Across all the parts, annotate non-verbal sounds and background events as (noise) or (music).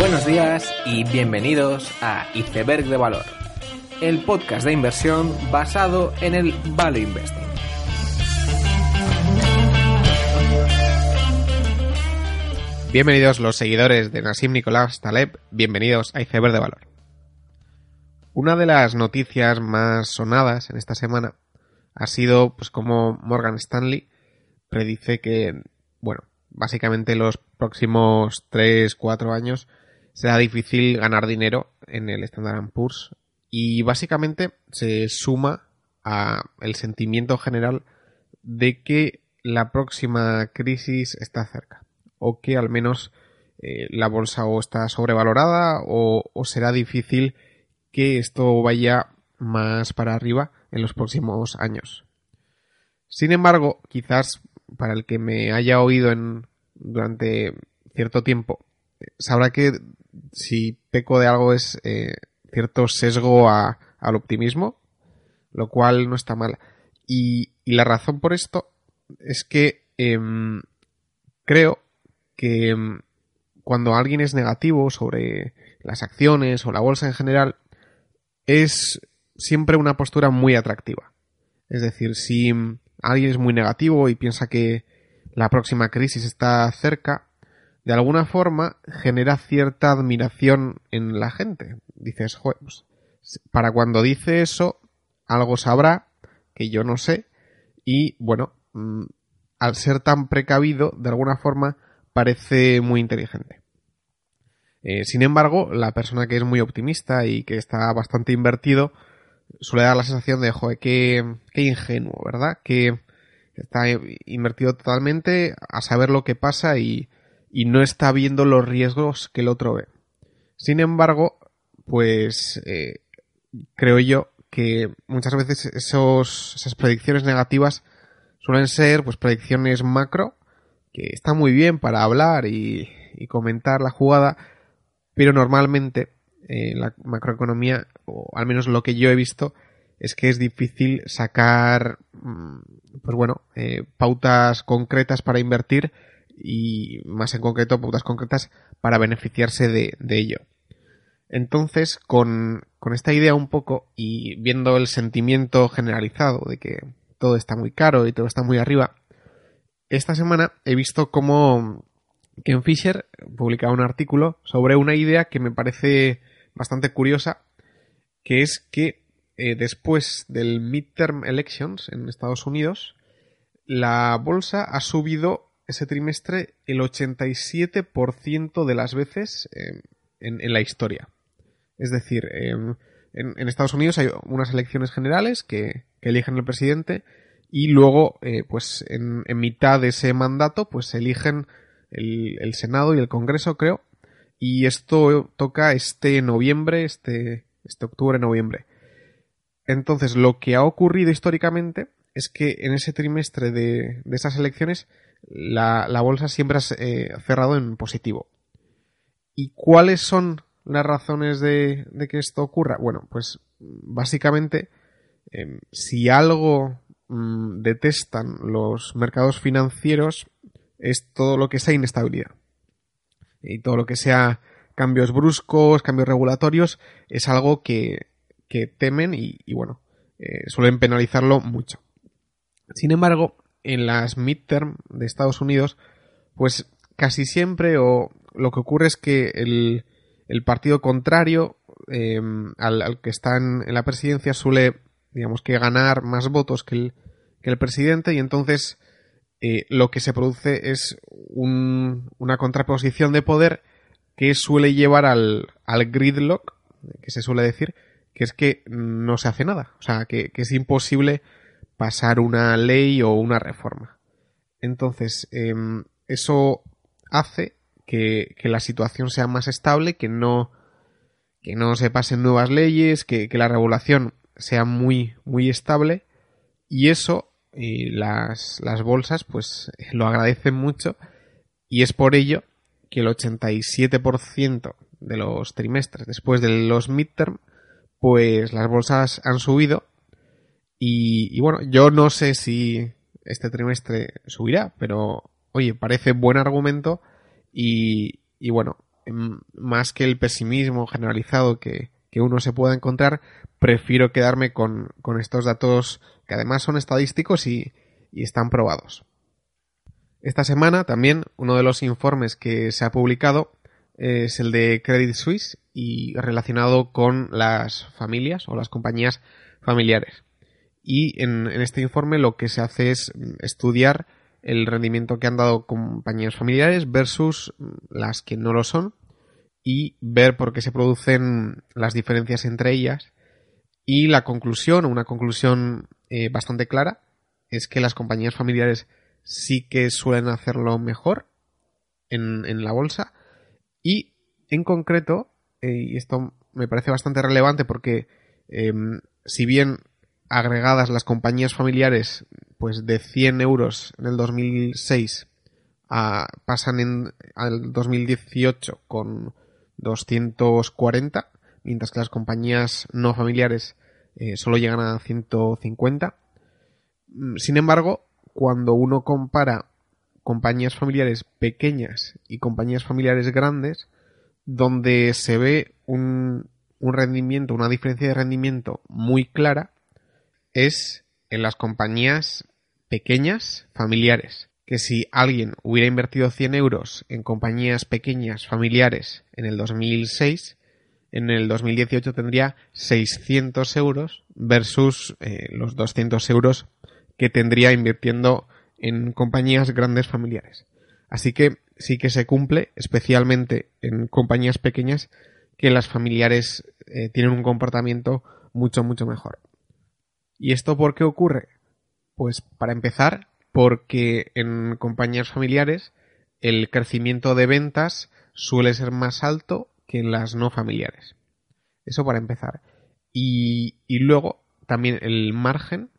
Buenos días y bienvenidos a Iceberg de Valor, el podcast de inversión basado en el Value Investing. Bienvenidos los seguidores de Nassim Nicolás Taleb, bienvenidos a Iceberg de Valor. Una de las noticias más sonadas en esta semana ha sido pues como Morgan Stanley predice que, bueno, básicamente los próximos 3-4 años será difícil ganar dinero en el Standard Poor's y básicamente se suma a el sentimiento general de que la próxima crisis está cerca o que al menos eh, la bolsa o está sobrevalorada o, o será difícil que esto vaya más para arriba en los próximos años. Sin embargo, quizás para el que me haya oído en, durante cierto tiempo, sabrá que si peco de algo es eh, cierto sesgo a, al optimismo, lo cual no está mal. Y, y la razón por esto es que em, creo que em, cuando alguien es negativo sobre las acciones o la bolsa en general, es siempre una postura muy atractiva. Es decir, si alguien es muy negativo y piensa que la próxima crisis está cerca, de alguna forma genera cierta admiración en la gente. Dices, Joder, pues, para cuando dice eso, algo sabrá que yo no sé y bueno, mm, al ser tan precavido, de alguna forma parece muy inteligente. Eh, sin embargo, la persona que es muy optimista y que está bastante invertido suele dar la sensación de, joder, qué, qué ingenuo, ¿verdad? Que está invertido totalmente a saber lo que pasa y, y no está viendo los riesgos que el otro ve. Sin embargo, pues eh, creo yo que muchas veces esos, esas predicciones negativas suelen ser pues predicciones macro que está muy bien para hablar y, comentar la jugada, pero normalmente eh, la macroeconomía, o al menos lo que yo he visto, es que es difícil sacar, mm, pues bueno, eh, pautas concretas para invertir y más en concreto pautas concretas para beneficiarse de, ello. Entonces, con, con, esta idea un poco y viendo el sentimiento generalizado de que todo está muy caro y todo está muy arriba, esta semana he visto cómo Ken Fisher publicaba un artículo sobre una idea que me parece bastante curiosa, que es que eh, después del midterm elections en Estados Unidos, la bolsa ha subido ese trimestre el 87% de las veces eh, en, la historia. Es decir, eh, en, Estados Unidos hay unas elecciones generales que, que eligen el presidente y luego, eh, pues en, mitad de ese mandato, pues eligen el, el, Senado y el Congreso, creo. Y esto toca este noviembre, este, este octubre-noviembre. Entonces, lo que ha ocurrido históricamente es que en ese trimestre de, de esas elecciones la, la bolsa siempre ha eh, cerrado en positivo. ¿Y cuáles son las razones de, de que esto ocurra? Bueno, pues básicamente, eh, si algo mmm, detestan los mercados financieros es todo lo que sea inestabilidad. Y todo lo que sea cambios bruscos, cambios regulatorios, es algo que, que temen y, y bueno, eh, suelen penalizarlo mucho. Sin embargo, en las midterm de Estados Unidos, pues casi siempre o lo que ocurre es que el, el partido contrario eh, al, que está en, la presidencia suele, digamos que ganar más votos que el, que el presidente y entonces eh, lo que se produce es un, una contraposición de poder que suele llevar al, al gridlock, que se suele decir, que es que no se hace nada, o sea, que es imposible pasar una ley o una reforma. Entonces, eh, eso hace que, la situación sea más estable, que no, que no se pasen nuevas leyes, que, la regulación sea muy, muy estable, y eso las, las bolsas pues (laughs) lo agradecen mucho, y es por ello que el 87% de los trimestres después de los midterm, pues las bolsas han subido y, y, bueno, yo no sé si este trimestre subirá, pero oye, parece buen argumento y, y bueno, em, más que el pesimismo generalizado que, uno se pueda encontrar, prefiero quedarme con, estos datos que además son estadísticos y, y están probados. Esta semana también uno de los informes que se ha publicado es el de Credit Suisse y relacionado con las familias o las compañías familiares. Y en, este informe lo que se hace es estudiar el rendimiento que han dado compañías familiares versus las que no lo son y ver por qué se producen las diferencias entre ellas. Y la conclusión, una conclusión eh, bastante clara, es que las compañías familiares sí que suelen hacerlo mejor en, en la bolsa. Y en concreto, eh, y esto me parece bastante relevante porque em, si bien agregadas las compañías familiares, pues de 100 euros en el 2006 a, pasan en al 2018 con 240, mientras que las compañías no familiares eh, solo llegan a 150. Mm, sin embargo, cuando uno compara compañías familiares pequeñas y compañías familiares grandes, donde se ve un, un rendimiento, una diferencia de rendimiento muy clara, es en las compañías pequeñas familiares. Que si alguien hubiera invertido 100 euros en compañías pequeñas familiares en el 2006, en el 2018 tendría 600 euros versus eh, los 200 euros que tendría invirtiendo en compañías grandes familiares. Así que sí que se cumple, especialmente en compañías pequeñas, que las familiares eh, tienen un comportamiento mucho, mucho mejor. ¿Y esto por qué ocurre? Pues para empezar, porque en compañías familiares el crecimiento de ventas suele ser más alto que en las no familiares. Eso para empezar. Y, luego también el margen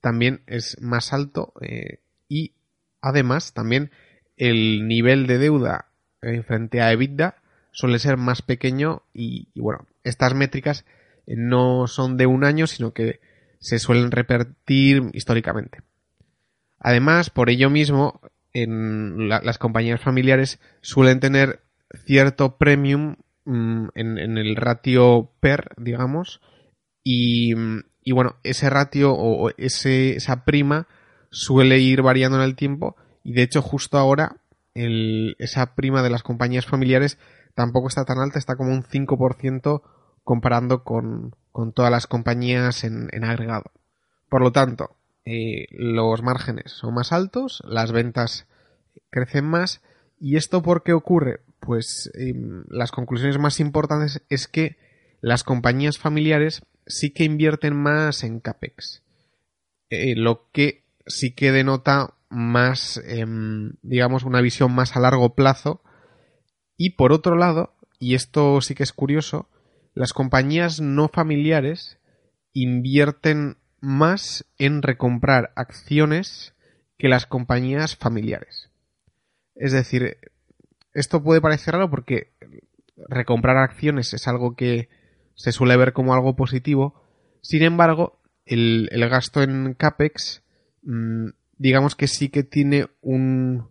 también es más alto eh, y además también el nivel de deuda en frente a EBITDA suele ser más pequeño y, y bueno, estas métricas no son de un año, sino que se suelen repetir históricamente. Además, por ello mismo, en las compañías familiares suelen tener cierto premium mm, en, el ratio per, digamos, y, bueno, ese ratio o ese, esa prima suele ir variando en el tiempo y de hecho justo ahora esa prima de las compañías familiares tampoco está tan alta, está como un 5% comparando con, con todas las compañías en, agregado. Por lo tanto, eh, los márgenes son más altos, las ventas crecen más. ¿Y esto por qué ocurre? Pues em, las conclusiones más importantes es que las compañías familiares sí que invierten más en CAPEX. Eh, lo que sí que denota más, em, digamos, una visión más a largo plazo. Y por otro lado, y esto sí que es curioso, las compañías no familiares invierten más en recomprar acciones que las compañías familiares. Es decir, esto puede parecer raro porque recomprar acciones es algo que se suele ver como algo positivo. Sin embargo, el, gasto en CAPEX, mm, digamos que sí que tiene un,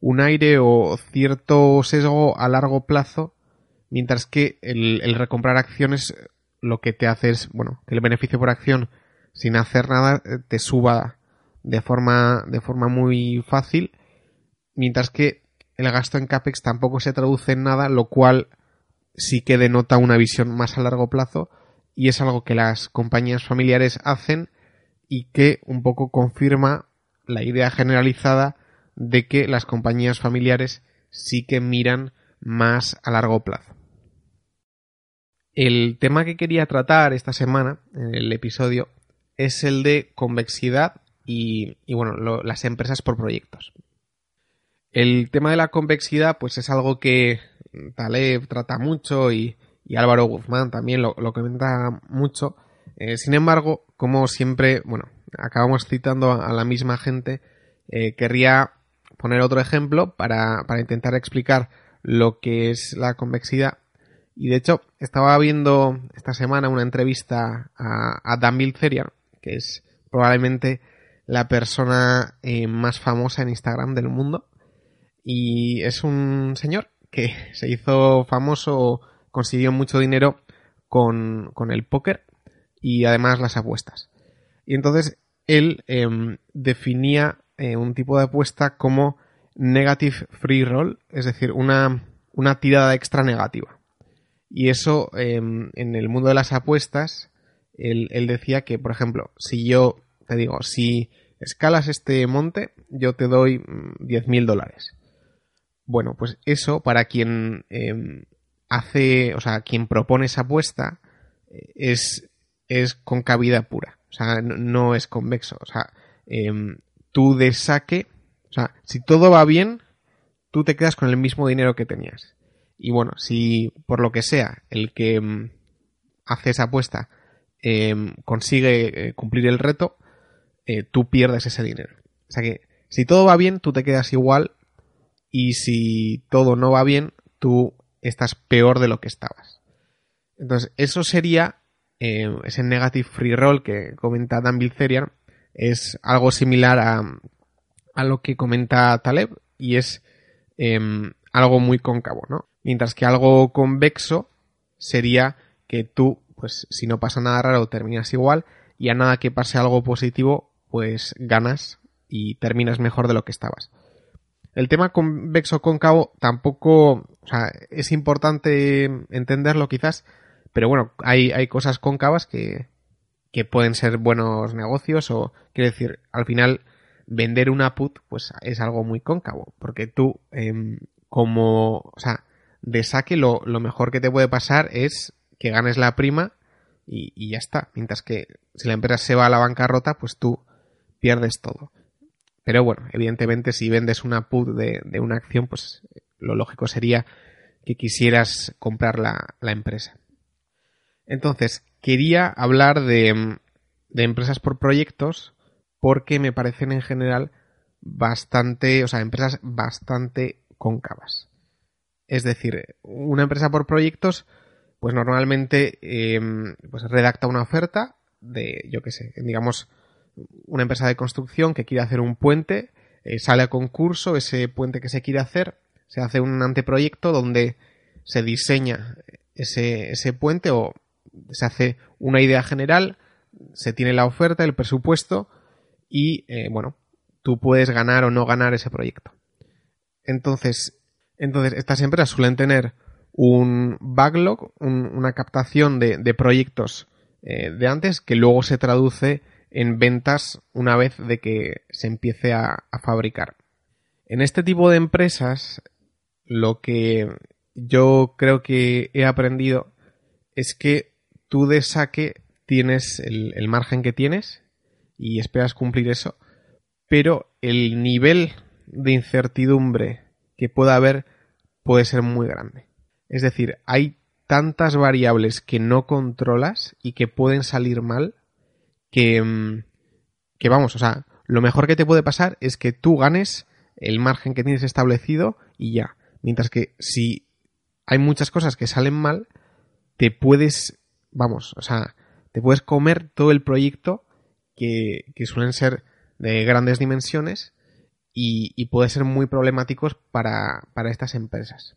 un aire o cierto sesgo a largo plazo mientras que el, recomprar acciones lo que te hace es, bueno, que el beneficio por acción sin hacer nada eh, te suba de forma, de forma muy fácil, mientras que el gasto en CAPEX tampoco se traduce en nada, lo cual sí que denota una visión más a largo plazo y es algo que las compañías familiares hacen y que un poco confirma la idea generalizada de que las compañías familiares sí que miran más a largo plazo. El tema que quería tratar esta semana, en el episodio, es el de convexidad y, bueno, las empresas por proyectos. El tema de la convexidad, pues es algo que Taleb trata mucho y, Álvaro Guzmán también lo, comenta mucho. Eh, sin embargo, como siempre, bueno, acabamos citando a, la misma gente, eh, querría poner otro ejemplo para, para intentar explicar lo que es la convexidad y de hecho, estaba viendo esta semana una entrevista a, Dan Bilzerian, que es probablemente la persona eh, más famosa en Instagram del mundo. Y es un señor que (laughs) se hizo famoso, consiguió mucho dinero con, con el póker y además las apuestas. Y entonces él em, definía eh, un tipo de apuesta como negative free roll, es decir, una, una tirada extra negativa. Y eso em, en el mundo de las apuestas, él, decía que, por ejemplo, si yo te digo, si escalas este monte, yo te doy 10.000 mm, dólares. Bueno, pues eso para quien em, hace, o sea, quien propone esa apuesta es, es concavidad pura. O sea, no, es convexo. O sea, em, tú de saque, o sea, si todo va bien, tú te quedas con el mismo dinero que tenías. Y bueno, si por lo que sea el que em, hace esa apuesta consigue eh, cumplir el reto, eh, tú pierdes ese dinero. O sea que si todo va bien, tú te quedas igual y si todo no va bien, tú estás peor de lo que estabas. Entonces, eso sería eh, ese negative free roll que comenta Dan Bilzerian, es algo similar a, a lo que comenta Taleb y es em, algo muy cóncavo, ¿no? Mientras que algo convexo sería que tú, pues si no pasa nada raro, terminas igual y a nada que pase algo positivo, pues ganas y terminas mejor de lo que estabas. El tema convexo cóncavo tampoco, o sea, es importante entenderlo quizás, pero bueno, hay, hay cosas cóncavas que, que pueden ser buenos negocios o, quiero decir, al final vender una put pues es algo muy cóncavo, porque tú em, como, o sea, de saque lo, lo, mejor que te puede pasar es que ganes la prima y, y, ya está, mientras que si la empresa se va a la bancarrota pues tú pierdes todo. Pero bueno, evidentemente si vendes una put de, una acción, pues lo lógico sería que quisieras comprar la, empresa. Entonces, quería hablar de, de, empresas por proyectos porque me parecen en general bastante, o sea, empresas bastante cóncavas. Es decir, una empresa por proyectos, pues normalmente em, pues redacta una oferta de, yo qué sé, digamos, una empresa de construcción que quiere hacer un puente, eh, sale a concurso, ese puente que se quiere hacer, se hace un anteproyecto donde se diseña ese, ese puente o se hace una idea general, se tiene la oferta, el presupuesto y, eh, bueno, tú puedes ganar o no ganar ese proyecto. Entonces, entonces estas empresas suelen tener un backlog, una captación de, proyectos eh, de antes que luego se traduce en ventas una vez de que se empiece a, fabricar. En este tipo de empresas, lo que yo creo que he aprendido es que tú de saque tienes el, el, margen que tienes y esperas cumplir eso, pero el nivel de incertidumbre que pueda haber puede ser muy grande. Es decir, hay tantas variables que no controlas y que pueden salir mal Mm, que, vamos, o sea, lo mejor que te puede pasar es que tú ganes el margen que tienes establecido y ya. Mientras que si hay muchas cosas que salen mal, te puedes, vamos, o sea, te puedes comer todo el proyecto que, suelen ser de grandes dimensiones y, y puede ser muy problemáticos para, para estas empresas.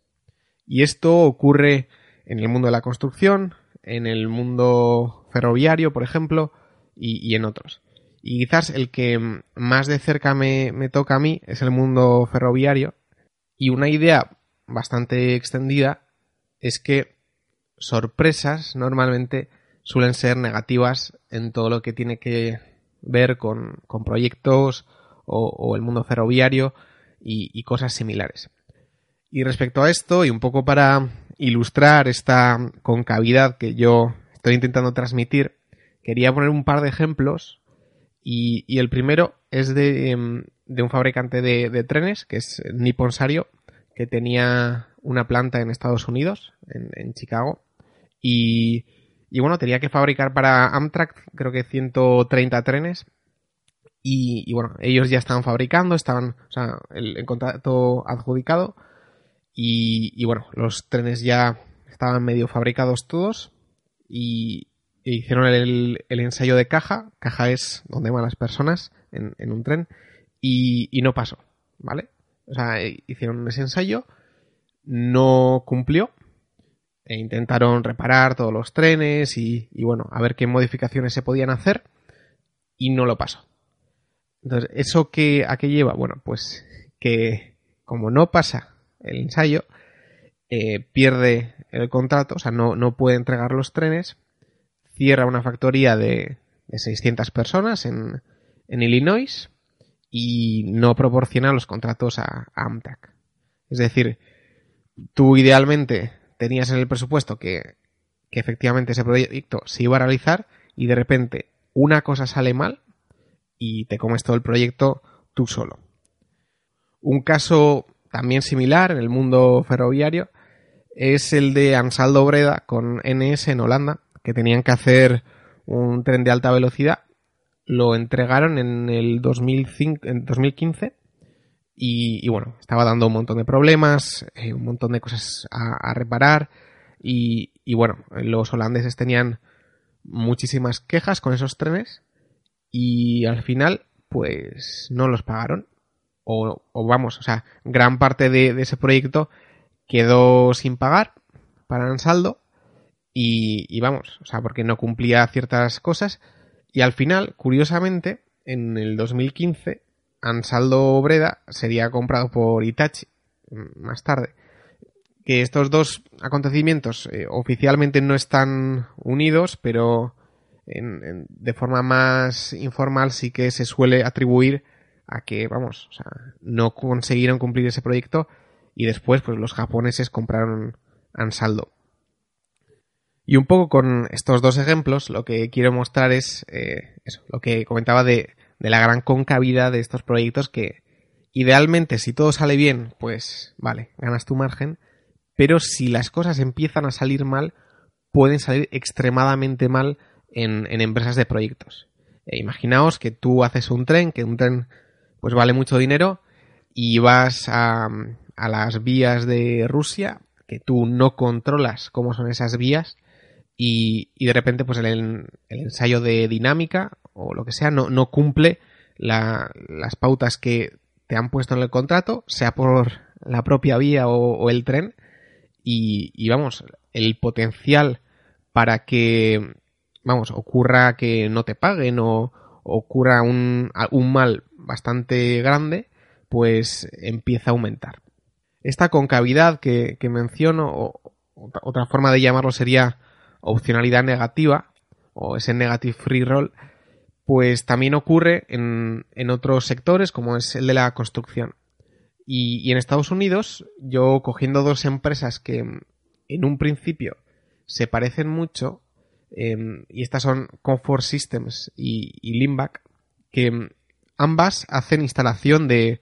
Y esto ocurre en el mundo de la construcción, en el mundo ferroviario, por ejemplo, y, en otros. Y quizás el que más de cerca me, toca a mí es el mundo ferroviario. Y una idea bastante extendida es que sorpresas normalmente suelen ser negativas en todo lo que tiene que ver con, proyectos o, el mundo ferroviario y, cosas similares. Y respecto a esto, y un poco para ilustrar esta concavidad que yo estoy intentando transmitir, quería poner un par de ejemplos y, el primero es de, em, un fabricante de, trenes, que es Nippon Sario, que tenía una planta en Estados Unidos, en, Chicago, y, bueno, tenía que fabricar para Amtrak creo que 130 trenes y, bueno, ellos ya estaban fabricando, estaban, o sea, el, el contrato adjudicado y, bueno, los trenes ya estaban medio fabricados todos y, hicieron el, ensayo de caja. Caja es donde van las personas en, un tren. Y, no pasó, ¿vale? O sea, hicieron ese ensayo. no cumplió. E intentaron reparar todos los trenes y, bueno, a ver qué modificaciones se podían hacer y no lo pasó. Entonces, ¿eso qué, a qué lleva? Bueno, pues que como no pasa el ensayo, eh, pierde el contrato, o sea, no, no puede entregar los trenes, cierra una factoría de, de 600 personas en, en, Illinois y no proporciona los contratos a, a Amtrak. Es decir, tú idealmente tenías en el presupuesto que, que efectivamente ese proyecto se iba a realizar y de repente una cosa sale mal y te comes todo el proyecto tú solo. Un caso también similar en el mundo ferroviario es el de Ansaldo Breda con NS en Holanda, que tenían que hacer un tren de alta velocidad. Lo entregaron en el 2005, en 2015 y, bueno, estaba dando un montón de problemas, eh, un montón de cosas a, a reparar y, y, bueno, los holandeses tenían muchísimas quejas con esos trenes y al final pues no los pagaron o, o vamos, o sea, gran parte de, ese proyecto quedó sin pagar para Ansaldo y, y, vamos, o sea, porque no cumplía ciertas cosas y al final, curiosamente, en el 2015 Ansaldo Breda sería comprado por Itachi más tarde. Que estos dos acontecimientos eh, oficialmente no están unidos, pero en, de forma más informal sí que se suele atribuir a que, vamos, o sea, no consiguieron cumplir ese proyecto y después pues los japoneses compraron Ansaldo. Y un poco con estos dos ejemplos lo que quiero mostrar es eh, eso, lo que comentaba de, de la gran concavidad de estos proyectos que idealmente si todo sale bien pues vale, ganas tu margen, pero si las cosas empiezan a salir mal pueden salir extremadamente mal en, empresas de proyectos. E imaginaos que tú haces un tren, que un tren pues vale mucho dinero y vas a, las vías de Rusia, que tú no controlas cómo son esas vías, y, y de repente pues el, el, ensayo de dinámica o lo que sea no, no cumple la, las pautas que te han puesto en el contrato, sea por la propia vía o, o el tren, y, y, vamos, el potencial para que, vamos, ocurra que no te paguen o ocurra un, un mal bastante grande, pues empieza a aumentar. Esta concavidad que, menciono, o otra forma de llamarlo sería opcionalidad negativa, o ese negative free roll, pues también ocurre en, en otros sectores como es el de la construcción. Y, y, en Estados Unidos, yo cogiendo dos empresas que en un principio se parecen mucho, eh, y estas son Comfort Systems y, y Limback, que ambas hacen instalación de,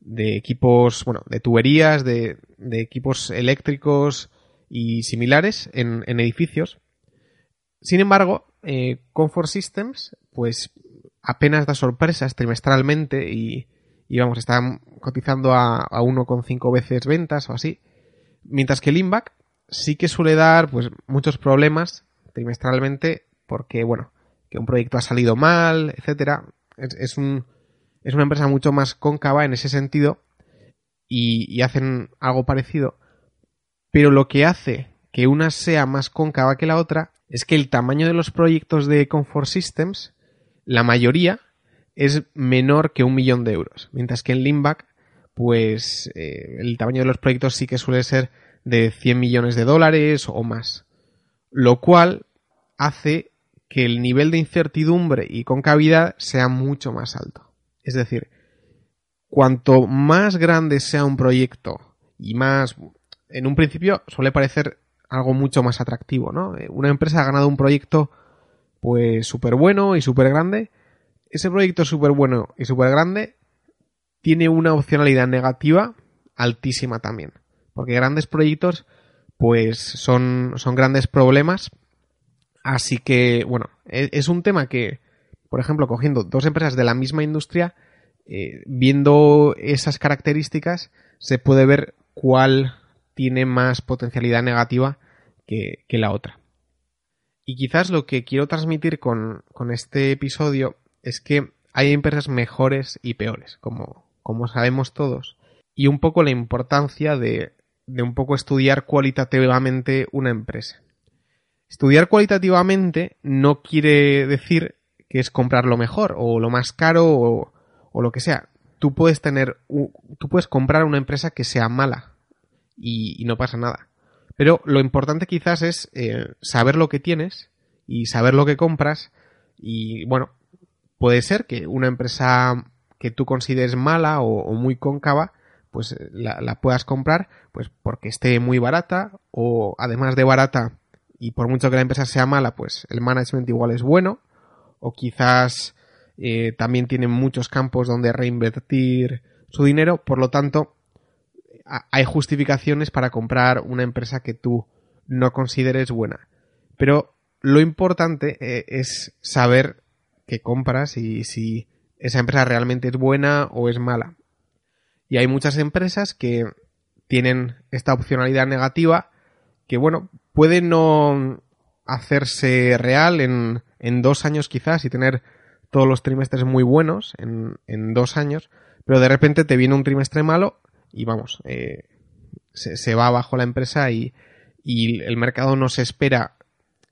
de equipos, bueno, de tuberías, de, de equipos eléctricos y similares en, en edificios. Sin embargo, eh, Comfort Systems, pues apenas da sorpresas trimestralmente y, y vamos, están cotizando a, a 1,5 veces ventas o así. Mientras que Limback sí que suele dar pues muchos problemas trimestralmente porque, bueno, que un proyecto ha salido mal, etcétera. Es, un, es una empresa mucho más cóncava en ese sentido y, y, hacen algo parecido. Pero lo que hace que una sea más cóncava que la otra es que el tamaño de los proyectos de Comfort Systems, la mayoría, es menor que un millón de euros. Mientras que en Limback, pues eh, el tamaño de los proyectos sí que suele ser de 100 millones de dólares o más. Lo cual hace que el nivel de incertidumbre y concavidad sea mucho más alto. Es decir, cuanto más grande sea un proyecto y más... En un principio suele parecer algo mucho más atractivo, ¿no? Eh, una empresa ha ganado un proyecto pues súper bueno y súper grande. Ese proyecto súper bueno y súper grande tiene una opcionalidad negativa altísima también. Porque grandes proyectos pues son, son grandes problemas. Así que, bueno, es, es un tema que por ejemplo, cogiendo dos empresas de la misma industria, eh, viendo esas características, se puede ver cuál tiene más potencialidad negativa que, que la otra. Y quizás lo que quiero transmitir con, con, este episodio es que hay empresas mejores y peores, como, como sabemos todos, y un poco la importancia de de un poco estudiar cualitativamente una empresa. Estudiar cualitativamente no quiere decir que es comprar lo mejor o lo más caro o, o lo que sea. Tú puedes tener, tú puedes comprar una empresa que sea mala y, no pasa nada. Pero lo importante quizás es eh, saber lo que tienes y saber lo que compras y bueno, puede ser que una empresa que tú consideres mala o, muy cóncava pues eh, la, puedas comprar pues porque esté muy barata o además de barata y por mucho que la empresa sea mala pues el management igual es bueno o quizás eh, también tienen muchos campos donde reinvertir su dinero por lo tanto hay justificaciones para comprar una empresa que tú no consideres buena. Pero lo importante eh, es saber qué compras y si esa empresa realmente es buena o es mala. Y hay muchas empresas que tienen esta opcionalidad negativa que, bueno, puede no hacerse real en, en dos años quizás y tener todos los trimestres muy buenos en, en dos años, pero de repente te viene un trimestre malo y vamos, eh, se, va abajo la empresa y, el mercado no se espera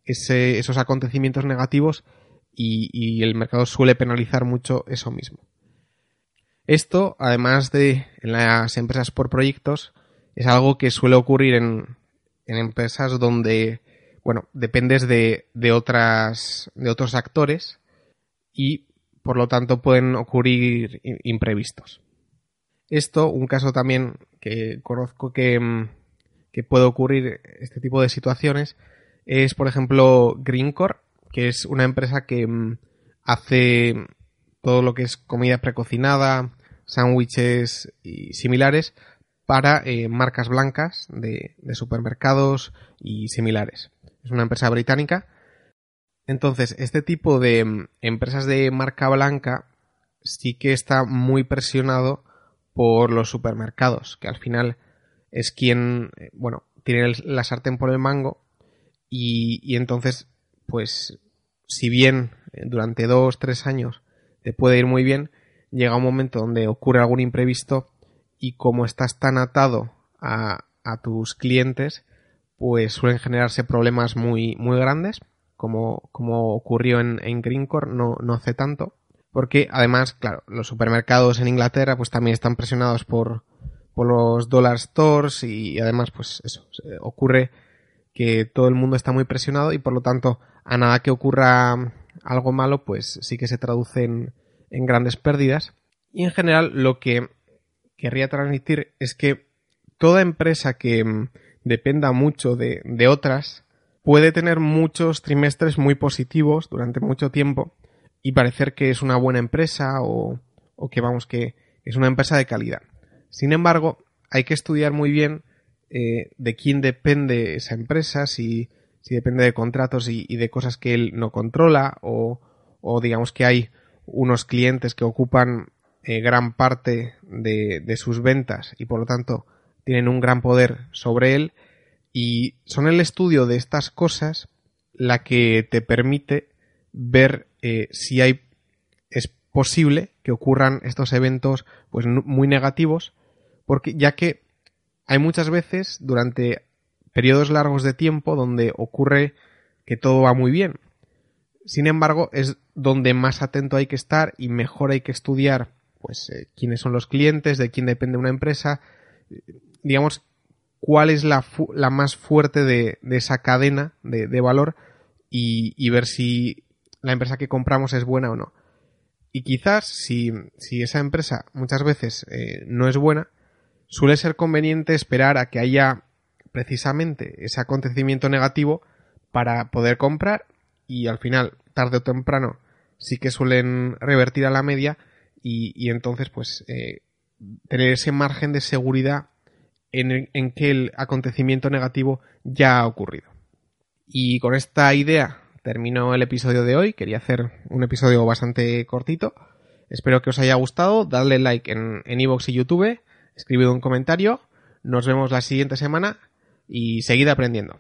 esos acontecimientos negativos y, el mercado suele penalizar mucho eso mismo. Esto, además de en las empresas por proyectos, es algo que suele ocurrir en, en empresas donde, bueno, dependes de, de, otras, de otros actores y, por lo tanto, pueden ocurrir imprevistos. Esto, un caso también que conozco mm, que, puede ocurrir este tipo de situaciones, es por ejemplo Greencore, que es una empresa que mm, hace todo lo que es comida precocinada, sándwiches y similares para eh, marcas blancas de, de, supermercados y similares. Es una empresa británica. Entonces, este tipo de mm, empresas de marca blanca sí que está muy presionado por los supermercados, que al final es quien, eh, bueno, tiene la sartén por el mango y, entonces, pues, si bien eh, durante dos, tres años te puede ir muy bien, llega un momento donde ocurre algún imprevisto y como estás tan atado a, a tus clientes, pues suelen generarse problemas muy, muy grandes, como, como ocurrió en, en Greencore no, no hace tanto porque además, claro, los supermercados en Inglaterra pues también están presionados por, por los dollar stores y además pues eso, ocurre que todo el mundo está muy presionado y por lo tanto a nada que ocurra algo malo pues sí que se traduce en, grandes pérdidas y en general lo que querría transmitir es que toda empresa que mm, dependa mucho de, de otras puede tener muchos trimestres muy positivos durante mucho tiempo y parecer que es una buena empresa o, que vamos que es una empresa de calidad. Sin embargo, hay que estudiar muy bien eh, de quién depende esa empresa, si, si depende de contratos y, de cosas que él no controla o, o, digamos que hay unos clientes que ocupan eh, gran parte de, de sus ventas y por lo tanto tienen un gran poder sobre él y son el estudio de estas cosas la que te permite ver eh, si hay es posible que ocurran estos eventos pues muy negativos porque ya que hay muchas veces durante periodos largos de tiempo donde ocurre que todo va muy bien sin embargo es donde más atento hay que estar y mejor hay que estudiar pues eh, quiénes son los clientes de quién depende una empresa digamos cuál es la, más fuerte de, esa cadena de, valor y, ver si la empresa que compramos es buena o no. Y quizás si, si esa empresa muchas veces eh, no es buena, suele ser conveniente esperar a que haya precisamente ese acontecimiento negativo para poder comprar y al final, tarde o temprano, sí que suelen revertir a la media y, entonces pues eh, tener ese margen de seguridad en, en que el acontecimiento negativo ya ha ocurrido. Y con esta idea termino el episodio de hoy. Quería hacer un episodio bastante cortito. Espero que os haya gustado. Dadle like en iVoox y YouTube. Escribid un comentario. Nos vemos la siguiente semana y seguid aprendiendo.